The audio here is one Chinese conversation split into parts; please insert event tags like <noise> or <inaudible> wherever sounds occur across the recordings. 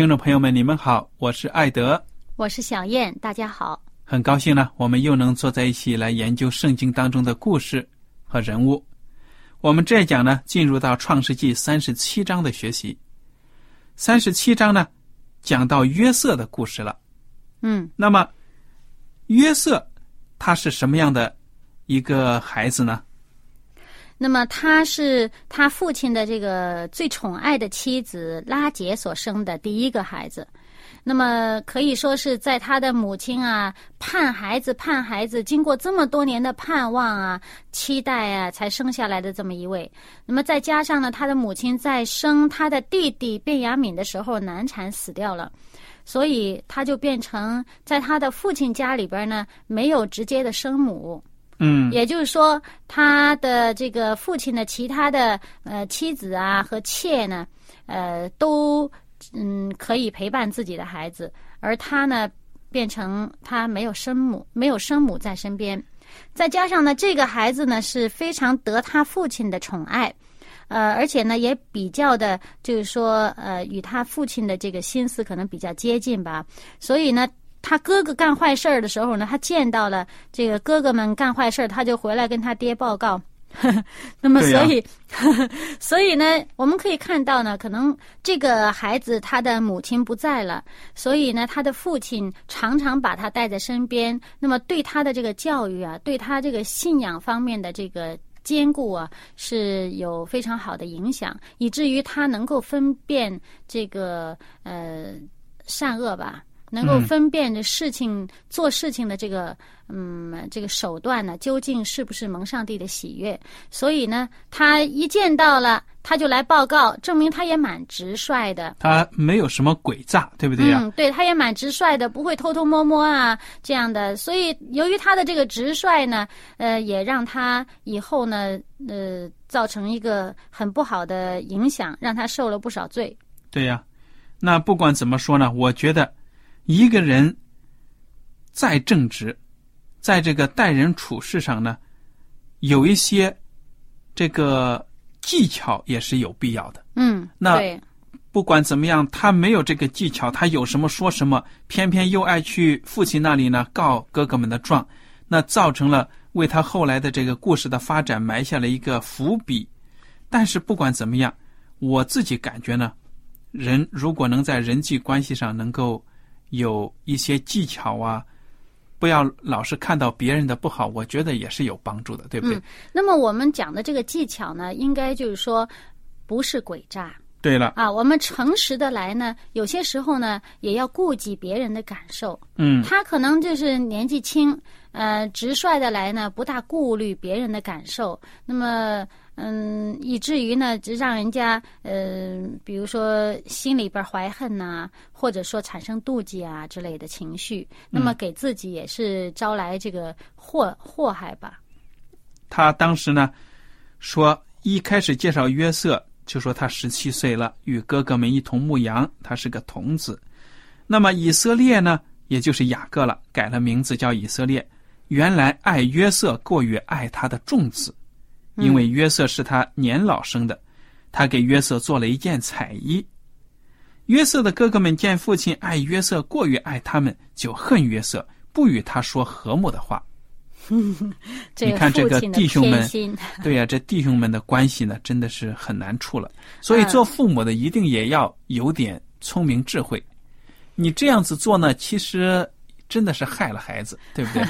听众朋友们，你们好，我是艾德，我是小燕，大家好，很高兴呢，我们又能坐在一起来研究圣经当中的故事和人物。我们这一讲呢，进入到创世纪三十七章的学习。三十七章呢，讲到约瑟的故事了。嗯，那么约瑟他是什么样的一个孩子呢？那么他是他父亲的这个最宠爱的妻子拉杰所生的第一个孩子。那么可以说是在他的母亲啊盼孩子盼孩子，经过这么多年的盼望啊期待啊，才生下来的这么一位。那么再加上呢，他的母亲在生他的弟弟卞雅敏的时候难产死掉了，所以他就变成在他的父亲家里边呢没有直接的生母。嗯，也就是说，他的这个父亲的其他的呃妻子啊和妾呢，呃都。嗯，可以陪伴自己的孩子，而他呢，变成他没有生母，没有生母在身边，再加上呢，这个孩子呢是非常得他父亲的宠爱，呃，而且呢也比较的，就是说，呃，与他父亲的这个心思可能比较接近吧，所以呢，他哥哥干坏事儿的时候呢，他见到了这个哥哥们干坏事儿，他就回来跟他爹报告。<laughs> 那么，所以，<laughs> 所以呢，我们可以看到呢，可能这个孩子他的母亲不在了，所以呢，他的父亲常常把他带在身边。那么，对他的这个教育啊，对他这个信仰方面的这个兼顾啊，是有非常好的影响，以至于他能够分辨这个呃善恶吧。能够分辨的事情做事情的这个嗯这个手段呢，究竟是不是蒙上帝的喜悦？所以呢，他一见到了，他就来报告，证明他也蛮直率的。他没有什么诡诈，对不对呀？嗯，对，他也蛮直率的，不会偷偷摸摸啊这样的。所以，由于他的这个直率呢，呃，也让他以后呢，呃，造成一个很不好的影响，让他受了不少罪。对呀，那不管怎么说呢，我觉得。一个人再正直，在这个待人处事上呢，有一些这个技巧也是有必要的。嗯，那不管怎么样，他没有这个技巧，他有什么说什么，偏偏又爱去父亲那里呢告哥哥们的状，那造成了为他后来的这个故事的发展埋下了一个伏笔。但是不管怎么样，我自己感觉呢，人如果能在人际关系上能够。有一些技巧啊，不要老是看到别人的不好，我觉得也是有帮助的，对不对？那么我们讲的这个技巧呢，应该就是说，不是诡诈。对了啊，我们诚实的来呢，有些时候呢，也要顾及别人的感受。嗯，他可能就是年纪轻，呃，直率的来呢，不大顾虑别人的感受。那么。嗯，以至于呢，就让人家呃，比如说心里边怀恨呐，或者说产生妒忌啊之类的情绪，那么给自己也是招来这个祸祸害吧。他当时呢，说一开始介绍约瑟，就说他十七岁了，与哥哥们一同牧羊，他是个童子。那么以色列呢，也就是雅各了，改了名字叫以色列。原来爱约瑟过于爱他的众子，因为约瑟是他年老生的，他给约瑟做了一件彩衣。约瑟的哥哥们见父亲爱约瑟过于爱他们，就恨约瑟，不与他说和睦的话。<laughs> 你看这个弟兄们，对呀，这弟兄们的关系呢，真的是很难处了。所以做父母的一定也要有点聪明智慧。你这样子做呢，其实。真的是害了孩子，对不对？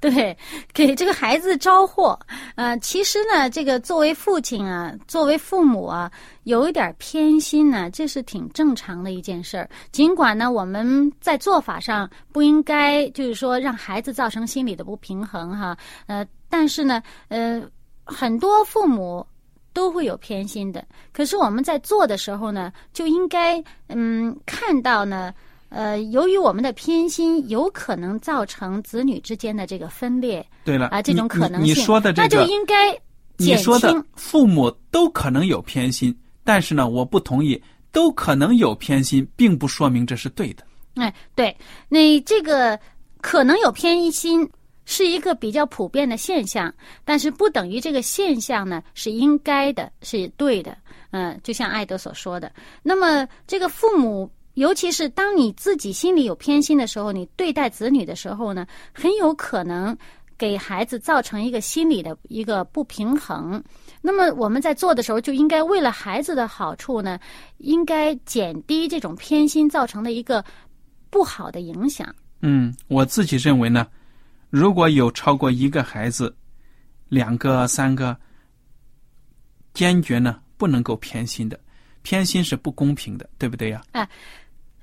<laughs> 对，给这个孩子招祸。呃，其实呢，这个作为父亲啊，作为父母啊，有一点偏心呢，这是挺正常的一件事儿。尽管呢，我们在做法上不应该，就是说让孩子造成心理的不平衡哈。呃，但是呢，呃，很多父母都会有偏心的。可是我们在做的时候呢，就应该嗯看到呢。呃，由于我们的偏心，有可能造成子女之间的这个分裂。对了，啊，这种可能性，你说的这个，那就应该你说的父母都可能有偏心，但是呢，我不同意，都可能有偏心，并不说明这是对的。哎，对，那这个可能有偏心是一个比较普遍的现象，但是不等于这个现象呢是应该的，是对的。嗯，就像艾德所说的，那么这个父母。尤其是当你自己心里有偏心的时候，你对待子女的时候呢，很有可能给孩子造成一个心理的一个不平衡。那么我们在做的时候，就应该为了孩子的好处呢，应该减低这种偏心造成的一个不好的影响。嗯，我自己认为呢，如果有超过一个孩子，两个、三个，坚决呢不能够偏心的，偏心是不公平的，对不对呀？哎。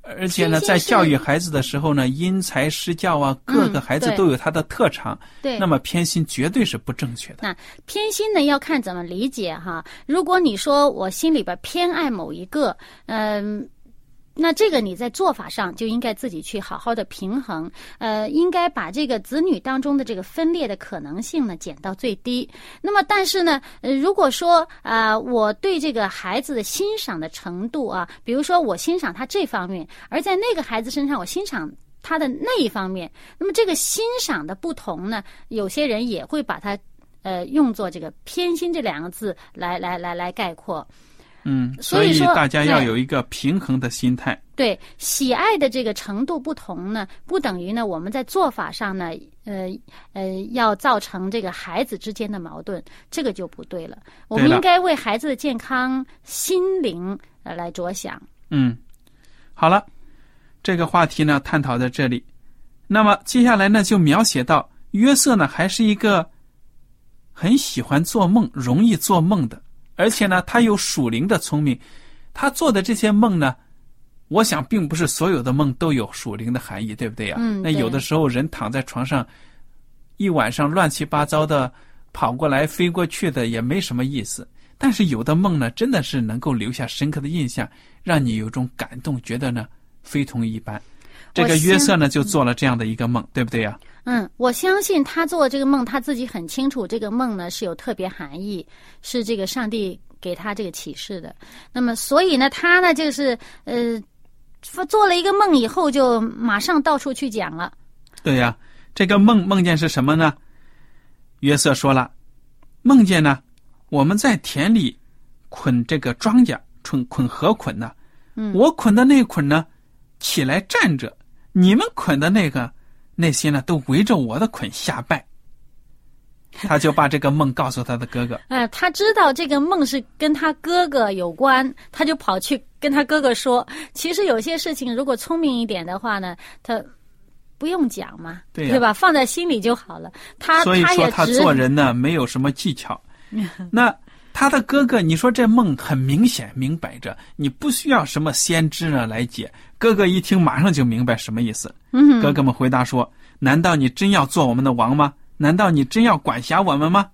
而且呢，在教育孩子的时候呢，因材施教啊，各个孩子都有他的特长。对，那么偏心绝对是不正确的。那偏心呢，要看怎么理解哈。如果你说我心里边偏爱某一个，嗯。那这个你在做法上就应该自己去好好的平衡，呃，应该把这个子女当中的这个分裂的可能性呢减到最低。那么，但是呢，呃，如果说啊，我对这个孩子的欣赏的程度啊，比如说我欣赏他这方面，而在那个孩子身上我欣赏他的那一方面，那么这个欣赏的不同呢，有些人也会把它呃用作这个偏心这两个字来来来来概括。嗯，所以说大家要有一个平衡的心态。对，喜爱的这个程度不同呢，不等于呢我们在做法上呢，呃呃，要造成这个孩子之间的矛盾，这个就不对了。我们应该为孩子的健康、心灵呃来着想。嗯，好了，这个话题呢探讨在这里。那么接下来呢就描写到约瑟呢还是一个很喜欢做梦、容易做梦的。而且呢，他有属灵的聪明，他做的这些梦呢，我想并不是所有的梦都有属灵的含义，对不对呀？嗯。那有的时候人躺在床上一晚上乱七八糟的跑过来飞过去的也没什么意思。但是有的梦呢，真的是能够留下深刻的印象，让你有种感动，觉得呢非同一般。这个约瑟呢就做了这样的一个梦，对不对呀？嗯，我相信他做这个梦，他自己很清楚，这个梦呢是有特别含义，是这个上帝给他这个启示的。那么，所以呢，他呢就是呃，做了一个梦以后，就马上到处去讲了。对呀，这个梦梦见是什么呢？约瑟说了，梦见呢，我们在田里捆这个庄稼，捆捆禾捆呢。嗯，我捆的那捆呢，起来站着；你们捆的那个。那些呢，都围着我的捆下拜。他就把这个梦告诉他的哥哥。<laughs> 哎，他知道这个梦是跟他哥哥有关，他就跑去跟他哥哥说。其实有些事情，如果聪明一点的话呢，他不用讲嘛，对吧？放在心里就好了。他所以说他做人呢，没有什么技巧。<laughs> 那他的哥哥，你说这梦很明显明摆着，你不需要什么先知呢来解。哥哥一听，马上就明白什么意思。哥哥们回答说：“难道你真要做我们的王吗？难道你真要管辖我们吗？”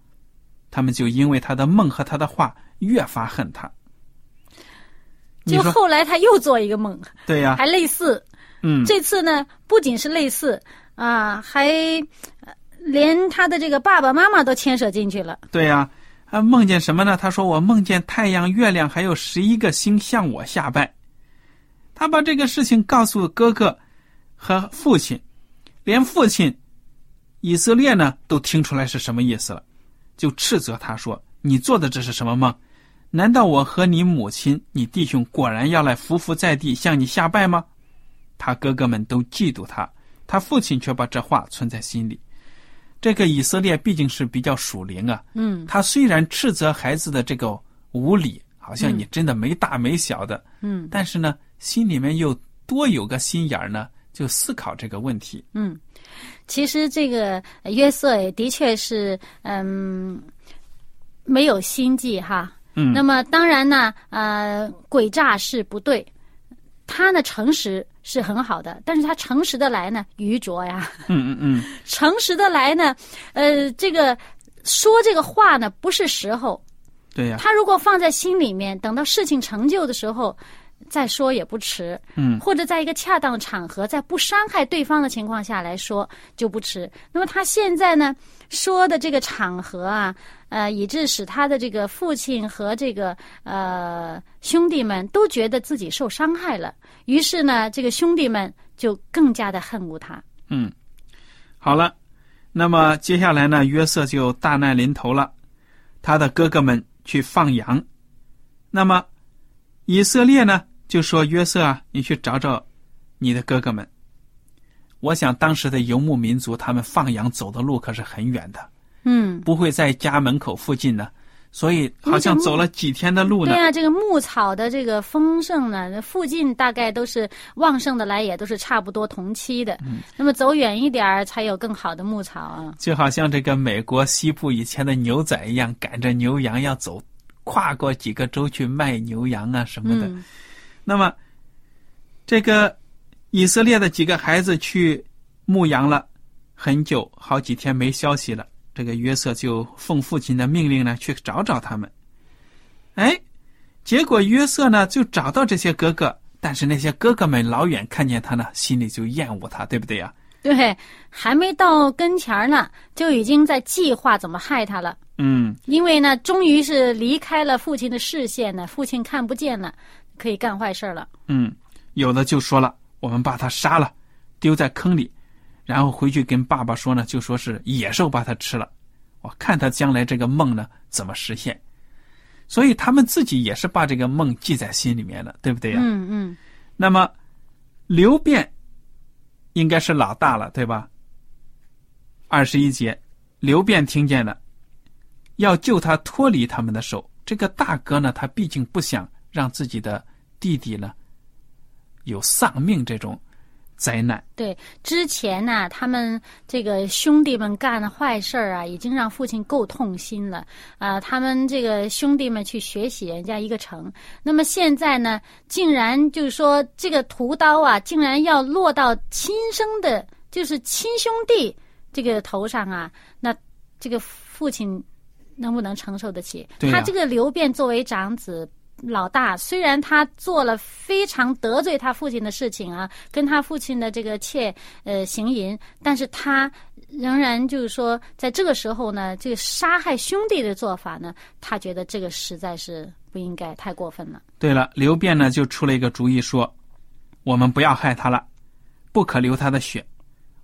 他们就因为他的梦和他的话越发恨他。就后来他又做一个梦，对呀，还类似。嗯，这次呢，不仅是类似啊，还连他的这个爸爸妈妈都牵扯进去了。对呀，啊，梦见什么呢？他说我梦见太阳、月亮还有十一个星向我下拜。他把这个事情告诉哥哥和父亲，连父亲以色列呢都听出来是什么意思了，就斥责他说：“你做的这是什么梦？难道我和你母亲、你弟兄果然要来匍匐在地向你下拜吗？”他哥哥们都嫉妒他，他父亲却把这话存在心里。这个以色列毕竟是比较属灵啊，嗯。他虽然斥责孩子的这个无理，好像你真的没大没小的，嗯。但是呢，心里面又多有个心眼儿呢，就思考这个问题。嗯，其实这个呃约瑟也的确是嗯没有心计哈。嗯。那么当然呢，呃，诡诈是不对，他呢诚实是很好的，但是他诚实的来呢愚拙呀，嗯嗯嗯，<laughs> 诚实的来呢，呃，这个说这个话呢不是时候，对呀、他如果放在心里面，等到事情成就的时候再说也不迟。嗯。或者在一个恰当场合，在不伤害对方的情况下来说就不迟。那么他现在呢说的这个场合啊，呃，以致使他的这个父亲和这个呃兄弟们都觉得自己受伤害了，于是呢，这个兄弟们就更加的恨恶他。嗯，好了，那么接下来呢，约瑟就大难临头了，他的哥哥们去放羊，那么以色列呢就说约瑟啊，你去找找你的哥哥们。我想当时的游牧民族，他们放羊走的路可是很远的，嗯，不会在家门口附近呢，所以好像走了几天的路呢对。呀、这个牧草的这个丰盛呢，附近大概都是旺盛的来，也都是差不多同期的。嗯那么走远一点儿，才有更好的牧草啊。就好像这个美国西部以前的牛仔一样，赶着牛羊要走，跨过几个州去卖牛羊啊什么的。嗯那么，这个以色列的几个孩子去牧羊了很久，好几天没消息了。这个约瑟就奉父亲的命令呢，去找找他们。哎，结果约瑟呢就找到这些哥哥，但是那些哥哥们老远看见他呢，心里就厌恶他，对不对呀、对，还没到跟前儿呢，就已经在计划怎么害他了。嗯，因为呢，终于是离开了父亲的视线呢，父亲看不见了，可以干坏事儿了。嗯，有的就说了，我们把他杀了，丢在坑里，然后回去跟爸爸说呢，就说是野兽把他吃了。我看他将来这个梦呢怎么实现，所以他们自己也是把这个梦记在心里面的，对不对呀、嗯嗯，那么刘辩应该是老大了，对吧？二十一节，刘辩听见了，要救他脱离他们的手。这个大哥呢，他毕竟不想让自己的弟弟呢有丧命这种灾难。对，之前呢，他们这个兄弟们干的坏事儿啊，已经让父亲够痛心了啊、他们这个兄弟们去学习人家一个城，那么现在呢，竟然就是说这个屠刀啊，竟然要落到亲生的，就是亲兄弟这个头上啊，那这个父亲能不能承受得起？他这个刘辩作为长子。老大虽然他做了非常得罪他父亲的事情啊，跟他父亲的这个妾呃行淫，但是他仍然就是说，在这个时候呢，这个杀害兄弟的做法呢，他觉得这个实在是不应该，太过分了。对了，刘辩呢就出了一个主意说，我们不要害他了，不可流他的血，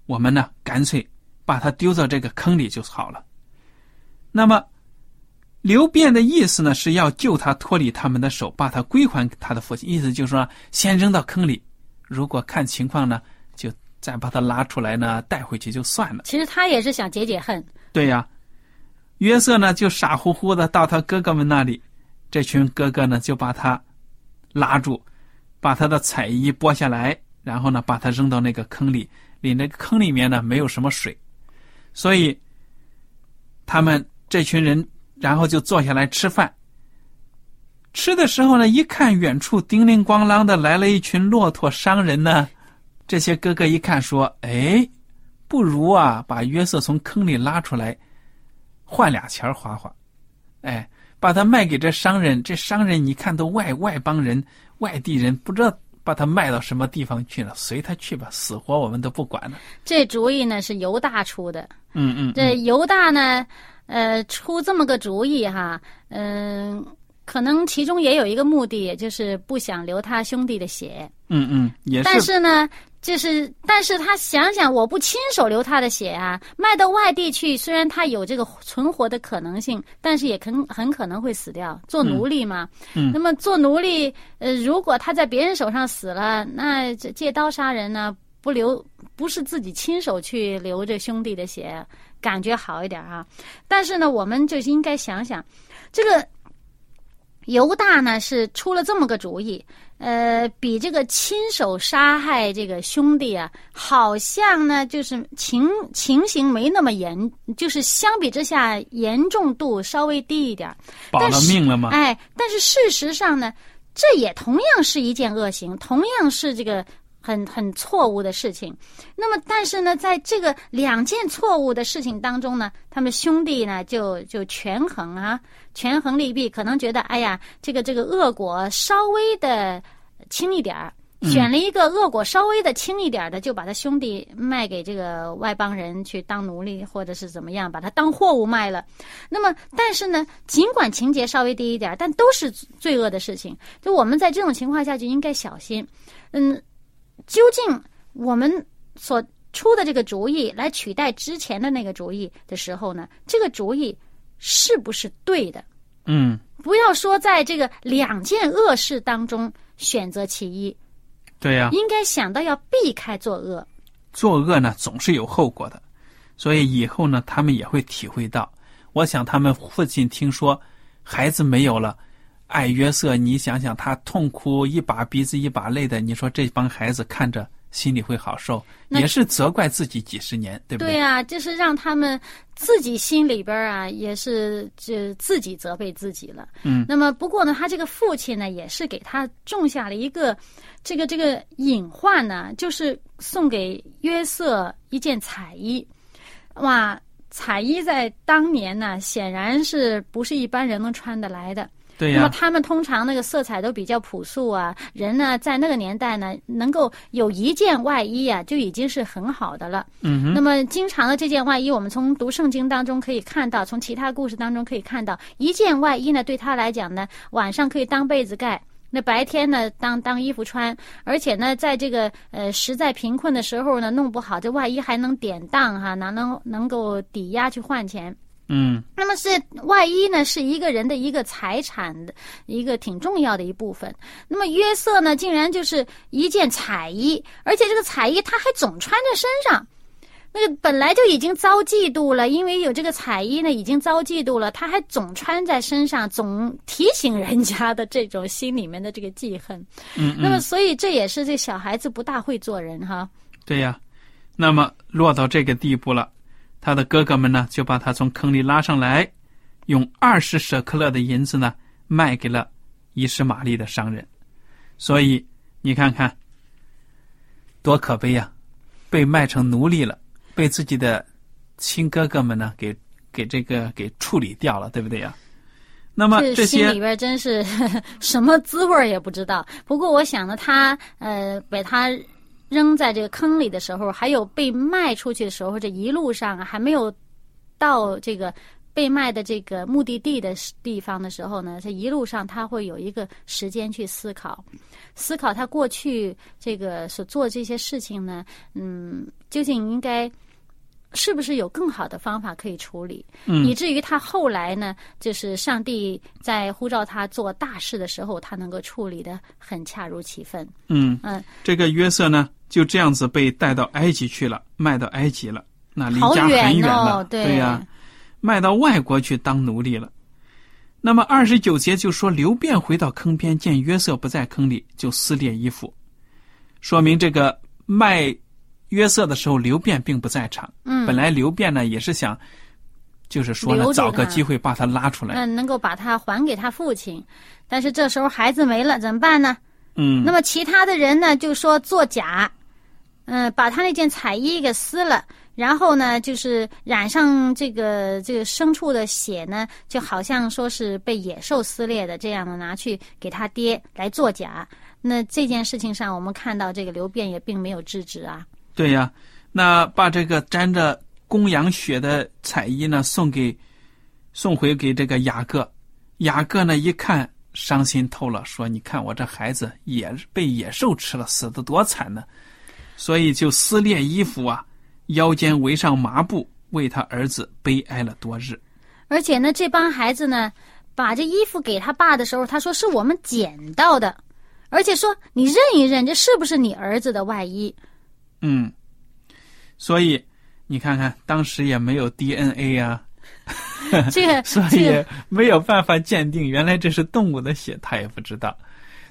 我们呢干脆把他丢到这个坑里就好了。那么，刘辩的意思呢是要救他脱离他们的手，把他归还他的父亲。意思就是说，先扔到坑里，如果看情况呢，就再把他拉出来呢，带回去就算了。其实他也是想解解恨，对呀，约瑟呢就傻乎乎的到他哥哥们那里，这群哥哥呢就把他拉住，把他的彩衣剥下来，然后呢把他扔到那个坑里，里那个坑里面呢没有什么水，所以他们这群人然后就坐下来吃饭。吃的时候呢，一看远处叮铃咣啷的来了一群骆驼商人呢，这些哥哥一看说：“哎，不如啊，把约瑟从坑里拉出来，换俩钱花花，哎，把他卖给这商人。这商人你看都外外邦人、外地人，不知道把他卖到什么地方去了，随他去吧，死活我们都不管了。这主意呢是犹大出的。嗯嗯，这犹大呢，呃出这么个主意哈，嗯、可能其中也有一个目的，也就是不想流他兄弟的血。嗯嗯，也但是呢，就是但是他想想，我不亲手流他的血啊，卖到外地去，虽然他有这个存活的可能性，但是也很很可能会死掉，做奴隶嘛。嗯那么做奴隶，呃，如果他在别人手上死了，那这借刀杀人呢，不流不是自己亲手去流着兄弟的血，感觉好一点啊。但是呢，我们就应该想想，这个犹大呢是出了这么个主意，呃，比这个亲手杀害这个兄弟啊，好像呢就是情情形没那么严，就是相比之下严重度稍微低一点儿。保了命了吗？哎，但是事实上呢，这也同样是一件恶行，同样是这个很很错误的事情。那么，但是呢，在这个两件错误的事情当中呢，他们兄弟呢就就权衡啊，权衡利弊，可能觉得哎呀，这个这个恶果稍微的轻一点儿。选了一个恶果稍微的轻一点儿的，就把他兄弟卖给这个外邦人去当奴隶，或者是怎么样，把他当货物卖了。那么，但是呢，尽管情节稍微低一点儿，但都是罪恶的事情。就我们在这种情况下就应该小心。嗯，究竟我们所出的这个主意来取代之前的那个主意的时候呢，这个主意是不是对的？嗯，不要说在这个两件恶事当中选择其一，对呀、应该想到要避开作恶。作恶呢总是有后果的，所以以后呢他们也会体会到。我想他们父亲听说孩子没有了，爱约瑟，你想想他痛哭一把鼻子一把泪的，你说这帮孩子看着心里会好受，也是责怪自己几十年，对不对对呀、就是让他们自己心里边啊，也是这自己责备自己了。嗯，那么不过呢，他这个父亲呢，也是给他种下了一个这个这个隐患呢，就是送给约瑟一件彩衣。哇，彩衣在当年呢，显然是不是一般人能穿得来的。对呀、那么他们通常那个色彩都比较朴素啊，人呢在那个年代呢，能够有一件外衣啊，就已经是很好的了。嗯哼，那么经常的这件外衣，我们从读圣经当中可以看到，从其他故事当中可以看到，一件外衣呢对他来讲呢，晚上可以当被子盖。那白天呢，当当衣服穿，而且呢，在这个呃实在贫困的时候呢，弄不好这外衣还能典当哈，哪能能够抵押去换钱。嗯那么是外衣呢，是一个人的一个财产的一个挺重要的一部分。那么约瑟呢，竟然就是一件彩衣，而且这个彩衣他还总穿在身上。那个本来就已经遭嫉妒了，因为有这个彩衣呢，已经遭嫉妒了，他还总穿在身上，总提醒人家的这种心里面的这个记恨。嗯那么，嗯，所以这也是这小孩子不大会做人哈。对呀、那么落到这个地步了，他的哥哥们呢就把他从坑里拉上来，用二十舍克勒的银子呢卖给了伊什玛利的商人。所以你看看，多可悲呀、被卖成奴隶了，被自己的亲哥哥们呢给给这个给处理掉了，对不对呀？那么这些心里边真是 <laughs> 什么滋味也不知道。不过我想呢，他呃把他扔在这个坑里的时候，还有被卖出去的时候，这一路上还没有到这个被卖的这个目的地的地方的时候呢，这一路上他会有一个时间去思考，思考他过去这个所做这些事情呢，嗯，究竟应该。是不是有更好的方法可以处理？嗯以至于他后来呢，就是上帝在呼召他做大事的时候，他能够处理的很恰如其分。嗯嗯，这个约瑟呢就这样子被带到埃及去了，卖到埃及了，那离好家很远远了，哦，对呀、卖到外国去当奴隶了。那么二十九节就说刘辩回到坑边，见约瑟不在坑里，就撕裂衣服，说明这个卖约瑟的时候，刘辩并不在场。嗯，本来刘辩呢也是想，就是说呢找个机会把他拉出来。嗯，能够把他还给他父亲，但是这时候孩子没了，怎么办呢？嗯那么其他的人呢，就说作假，嗯、把他那件彩衣给撕了，然后呢，就是染上这个这个牲畜的血呢，就好像说是被野兽撕裂的这样的，拿去给他爹来作假。那这件事情上，我们看到这个刘辩也并没有制止啊。对呀，那把这个沾着公羊血的彩衣呢送给送回给这个雅各。雅各呢一看，伤心透了，说：“你看我这孩子也被野兽吃了，死的多惨呢！”所以就撕裂衣服啊，腰间围上麻布，为他儿子悲哀了多日。而且呢，这帮孩子呢，把这衣服给他爸的时候，他说是我们捡到的，而且说你认一认，这是不是你儿子的外衣？嗯，所以你看看，当时也没有 DNA 啊，<laughs> 这个 <laughs> 所以没有办法鉴定，原来这是动物的血，他也不知道，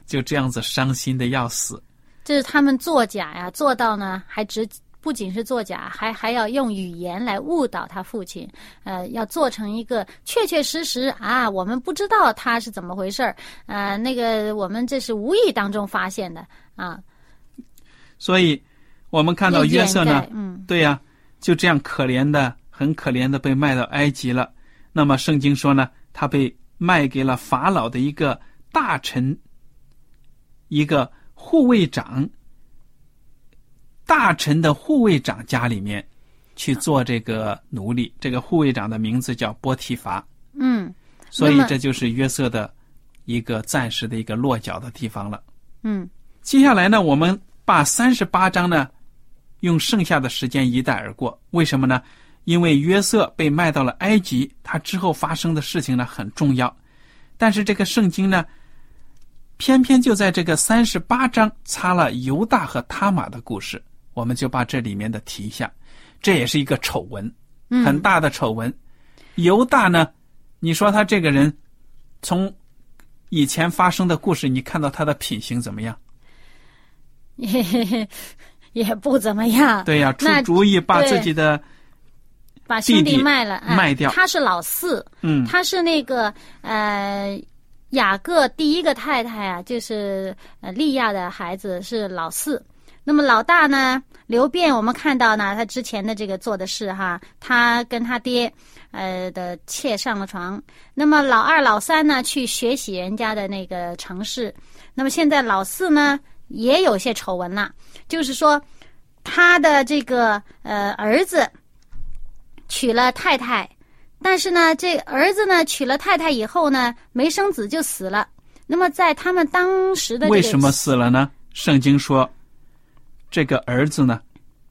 就这样子伤心的要死。这是他们作假呀，做到呢还只不仅是作假，还还要用语言来误导他父亲，呃，要做成一个确确实实啊，我们不知道他是怎么回事儿，呃，那个我们这是无意当中发现的啊。所以，我们看到约瑟呢对呀、就这样可怜的、很可怜的被卖到埃及了。那么圣经说呢，他被卖给了法老的一个大臣，一个护卫长，大臣的护卫长家里面去做这个奴隶。这个护卫长的名字叫波提乏，嗯所以这就是约瑟的一个暂时的一个落脚的地方了。嗯接下来呢，我们把三十八章呢，用剩下的时间一带而过。为什么呢？因为约瑟被卖到了埃及，他之后发生的事情呢很重要。但是这个圣经呢，偏偏就在这个三十八章插了犹大和他玛的故事，我们就把这里面的提一下。这也是一个丑闻，嗯，很大的丑闻。犹大呢，你说他这个人，从以前发生的故事，你看到他的品行怎么样？也 <laughs> 也不怎么样。对呀、出主意把自己的把兄弟弟卖了，哎卖掉他是老四，嗯他是那个呃雅各第一个太太啊，就是呃利亚的孩子是老四。那么老大呢，刘辩，我们看到呢，他之前的这个做的事哈，他跟他爹呃的妾上了床。那么老二、老三呢，去学习人家的那个城市。那么现在老四呢，也有些丑闻了，就是说他的这个呃儿子娶了太太，但是呢，这儿子呢娶了太太以后呢，没生子就死了。那么在他们当时的这个为什么死了呢？圣经说，这个儿子呢，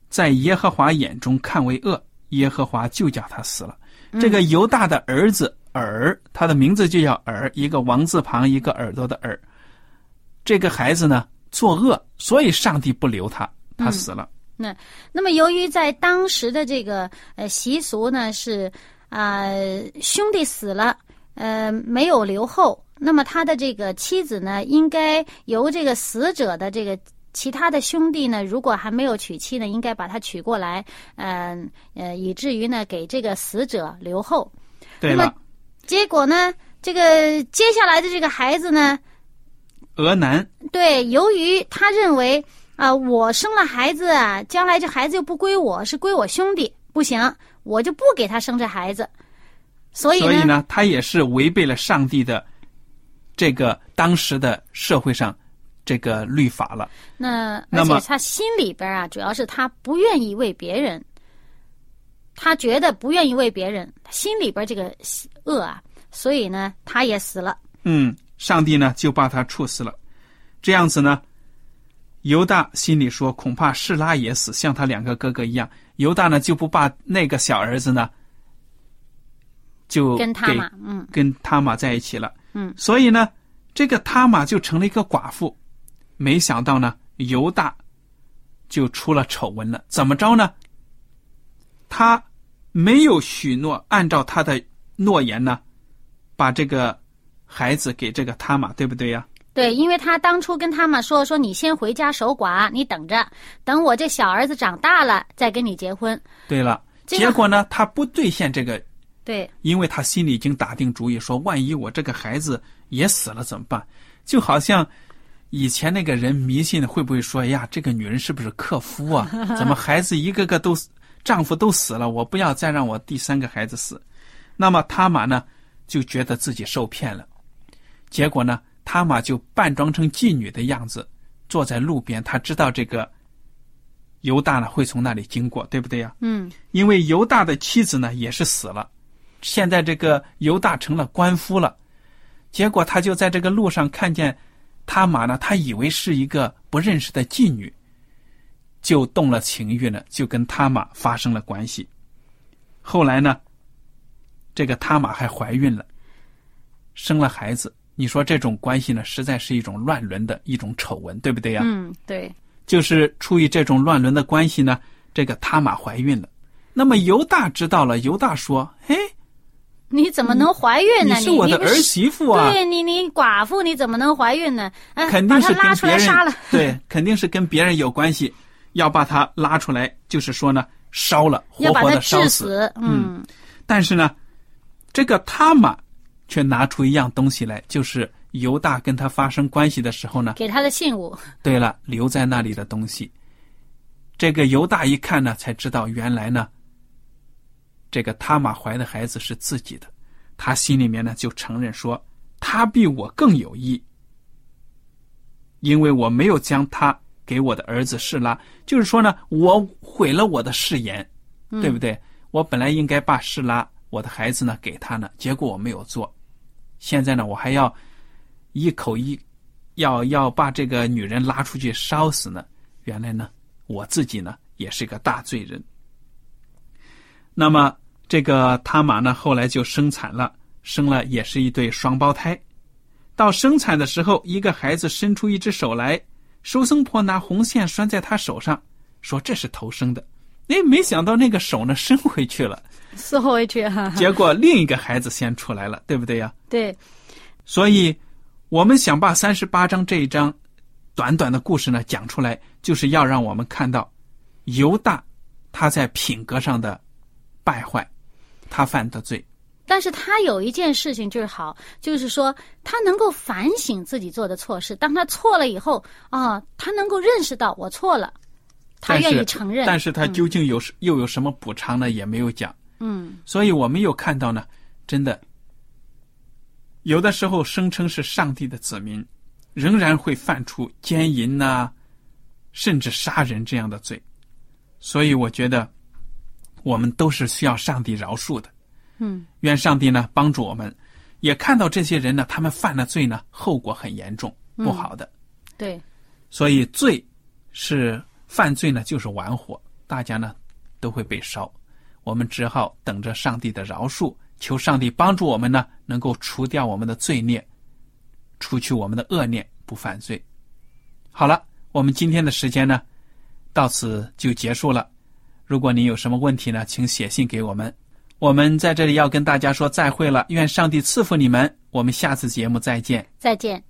在耶和华眼中看为恶，耶和华就叫他死了。嗯这个犹大的儿子耳，他的名字就叫耳，一个王字旁，一个耳朵的耳。这个孩子呢，作恶，所以上帝不留他，他死了。那那么，由于在当时的这个呃习俗呢是啊、呃兄弟死了，呃没有留后，那么他的这个妻子呢，应该由这个死者的这个其他的兄弟呢，如果还没有娶妻呢，应该把他娶过来，嗯呃以至于呢给这个死者留后。那对了，结果呢，这个接下来的这个孩子呢，俄南对，由于他认为啊、我生了孩子啊，将来这孩子又不归我，是归我兄弟，不行，我就不给他生这孩子。所以呢，所以呢，他也是违背了上帝的这个当时的社会上这个律法了。那那么而且他心里边啊，主要是他不愿意为别人，他觉得不愿意为别人，他心里边这个恶啊，所以呢，他也死了。嗯，上帝呢就把他处死了。这样子呢，犹大心里说，恐怕示拉也死，像他两个哥哥一样。犹大呢就不把那个小儿子呢，就给跟他嘛，嗯跟他玛在一起了。嗯，所以呢，这个他玛就成了一个寡妇。没想到呢，犹大就出了丑闻了。怎么着呢？他没有许诺，按照他的诺言呢，把这个孩子给这个他玛，对不对呀？对，因为他当初跟他们说说，你先回家守寡，你等着，等我这小儿子长大了再跟你结婚。对了，结果呢，他不兑现这个，对，因为他心里已经打定主意，说万一我这个孩子也死了怎么办？就好像以前那个人迷信，会不会说哎呀，这个女人是不是克夫啊？怎么孩子一个个都丈夫都死了，我不要再让我第三个孩子死。那么他玛呢，就觉得自己受骗了，结果呢，他玛就扮装成妓女的样子，坐在路边。他知道这个犹大呢会从那里经过，对不对呀？嗯因为犹大的妻子呢也是死了，现在这个犹大成了官夫了，结果他就在这个路上看见他玛呢，他以为是一个不认识的妓女，就动了情欲呢，就跟他玛发生了关系。后来呢，这个他玛还怀孕了，生了孩子。你说这种关系呢，实在是一种乱伦的一种丑闻，对不对呀？嗯，对。就是出于这种乱伦的关系呢，这个他玛怀孕了。那么犹大知道了，犹大说：“嘿，你怎么能怀孕呢？你是我的儿媳妇啊！对你，你寡妇，你怎么能怀孕呢？肯定是拉出来杀了 <laughs> 对，肯定是跟别人有关系，要把他拉出来，就是说呢，烧了，活活的烧死。嗯，但是呢，这个他玛却拿出一样东西来，就是犹大跟他发生关系的时候呢，给他的信物。对了，留在那里的东西。这个犹大一看呢，才知道原来呢，这个他玛怀的孩子是自己的。他心里面呢就承认说，他比我更有意，因为我没有将他给我的儿子示拉，就是说呢，我毁了我的誓言，对不对？我本来应该把示拉我的孩子呢给他呢，结果我没有做。现在呢，我还要一口一要要把这个女人拉出去烧死呢。原来呢，我自己呢也是个大罪人。那么这个他玛呢，后来就生产了，生了也是一对双胞胎。到生产的时候，一个孩子伸出一只手来，收生婆拿红线拴在他手上，说这是头生的。哎，没想到那个手呢伸回去了。缩回去哈，结果另一个孩子先出来了，对不对呀？对，所以我们想把三十八章这一章短短的故事呢讲出来，就是要让我们看到犹大他在品格上的败坏，他犯的罪。但是他有一件事情就是好，就是说他能够反省自己做的错事，当他错了以后啊，他能够认识到我错了，他愿意承认。但是他究竟有又有什么补偿呢？也没有讲。嗯，所以我们又看到呢，真的，有的时候声称是上帝的子民，仍然会犯出奸淫呐，甚至杀人这样的罪。所以我觉得，我们都是需要上帝饶恕的。嗯，愿上帝呢帮助我们，也看到这些人呢，他们犯了罪呢，后果很严重，不好的。对，所以罪是犯罪呢，就是玩火，大家呢都会被烧。我们只好等着上帝的饶恕，求上帝帮助我们呢，能够除掉我们的罪孽，除去我们的恶念，不犯罪。好了，我们今天的时间呢，到此就结束了。如果您有什么问题呢，请写信给我们。我们在这里要跟大家说再会了，愿上帝赐福你们。我们下次节目再见。再见。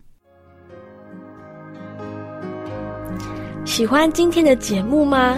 喜欢今天的节目吗？